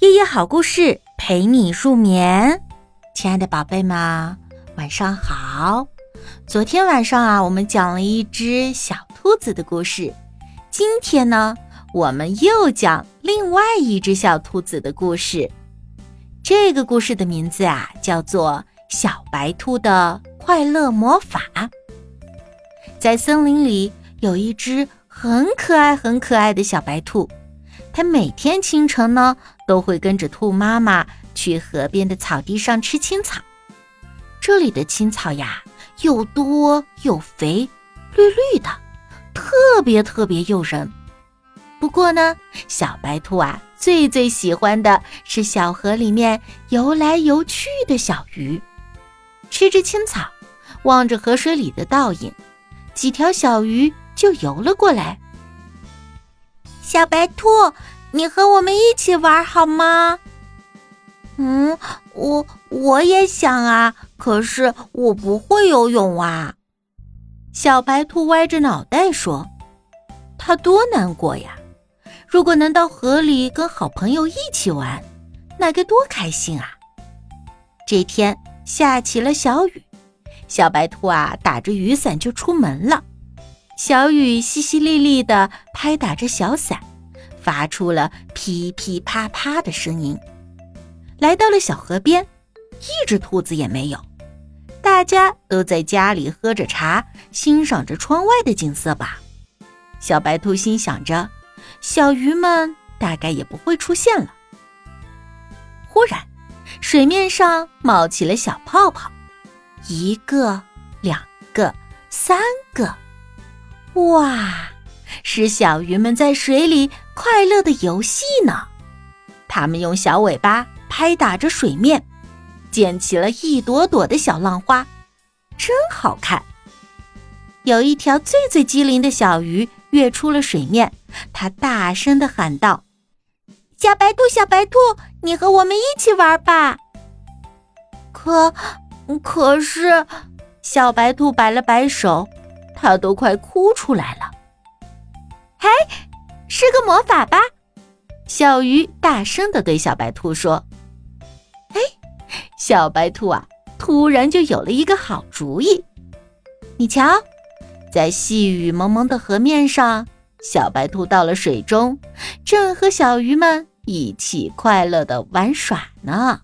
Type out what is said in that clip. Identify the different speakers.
Speaker 1: 夜夜好故事陪你入眠，亲爱的宝贝们，晚上好。昨天晚上啊，我们讲了一只小兔子的故事。今天呢，我们又讲另外一只小兔子的故事。这个故事的名字啊，叫做《小白兔的快乐魔法》。在森林里有一只很可爱、很可爱的小白兔。它每天清晨呢，都会跟着兔妈妈去河边的草地上吃青草。这里的青草呀，又多又肥，绿绿的，特别特别诱人。不过呢，小白兔啊，最最喜欢的是小河里面游来游去的小鱼。吃着青草，望着河水里的倒影，几条小鱼就游了过来。
Speaker 2: 小白兔，你和我们一起玩好吗？
Speaker 3: 嗯，我我也想啊，可是我不会游泳啊。
Speaker 1: 小白兔歪着脑袋说：“它多难过呀！如果能到河里跟好朋友一起玩，那该多开心啊！”这天下起了小雨，小白兔啊打着雨伞就出门了。小雨淅淅沥沥的拍打着小伞，发出了噼噼啪啪的声音。来到了小河边，一只兔子也没有。大家都在家里喝着茶，欣赏着窗外的景色吧。小白兔心想着，小鱼们大概也不会出现了。忽然，水面上冒起了小泡泡，一个，两个，三个。哇，是小鱼们在水里快乐的游戏呢！它们用小尾巴拍打着水面，溅起了一朵朵的小浪花，真好看。有一条最最机灵的小鱼跃出了水面，它大声的喊道：“
Speaker 2: 小白兔，小白兔，你和我们一起玩吧！”
Speaker 3: 可，可是，
Speaker 1: 小白兔摆了摆手。它都快哭出来了。
Speaker 2: 嘿，施个魔法吧？
Speaker 1: 小鱼大声的对小白兔说：“哎，小白兔啊，突然就有了一个好主意。你瞧，在细雨蒙蒙的河面上，小白兔到了水中，正和小鱼们一起快乐的玩耍呢。”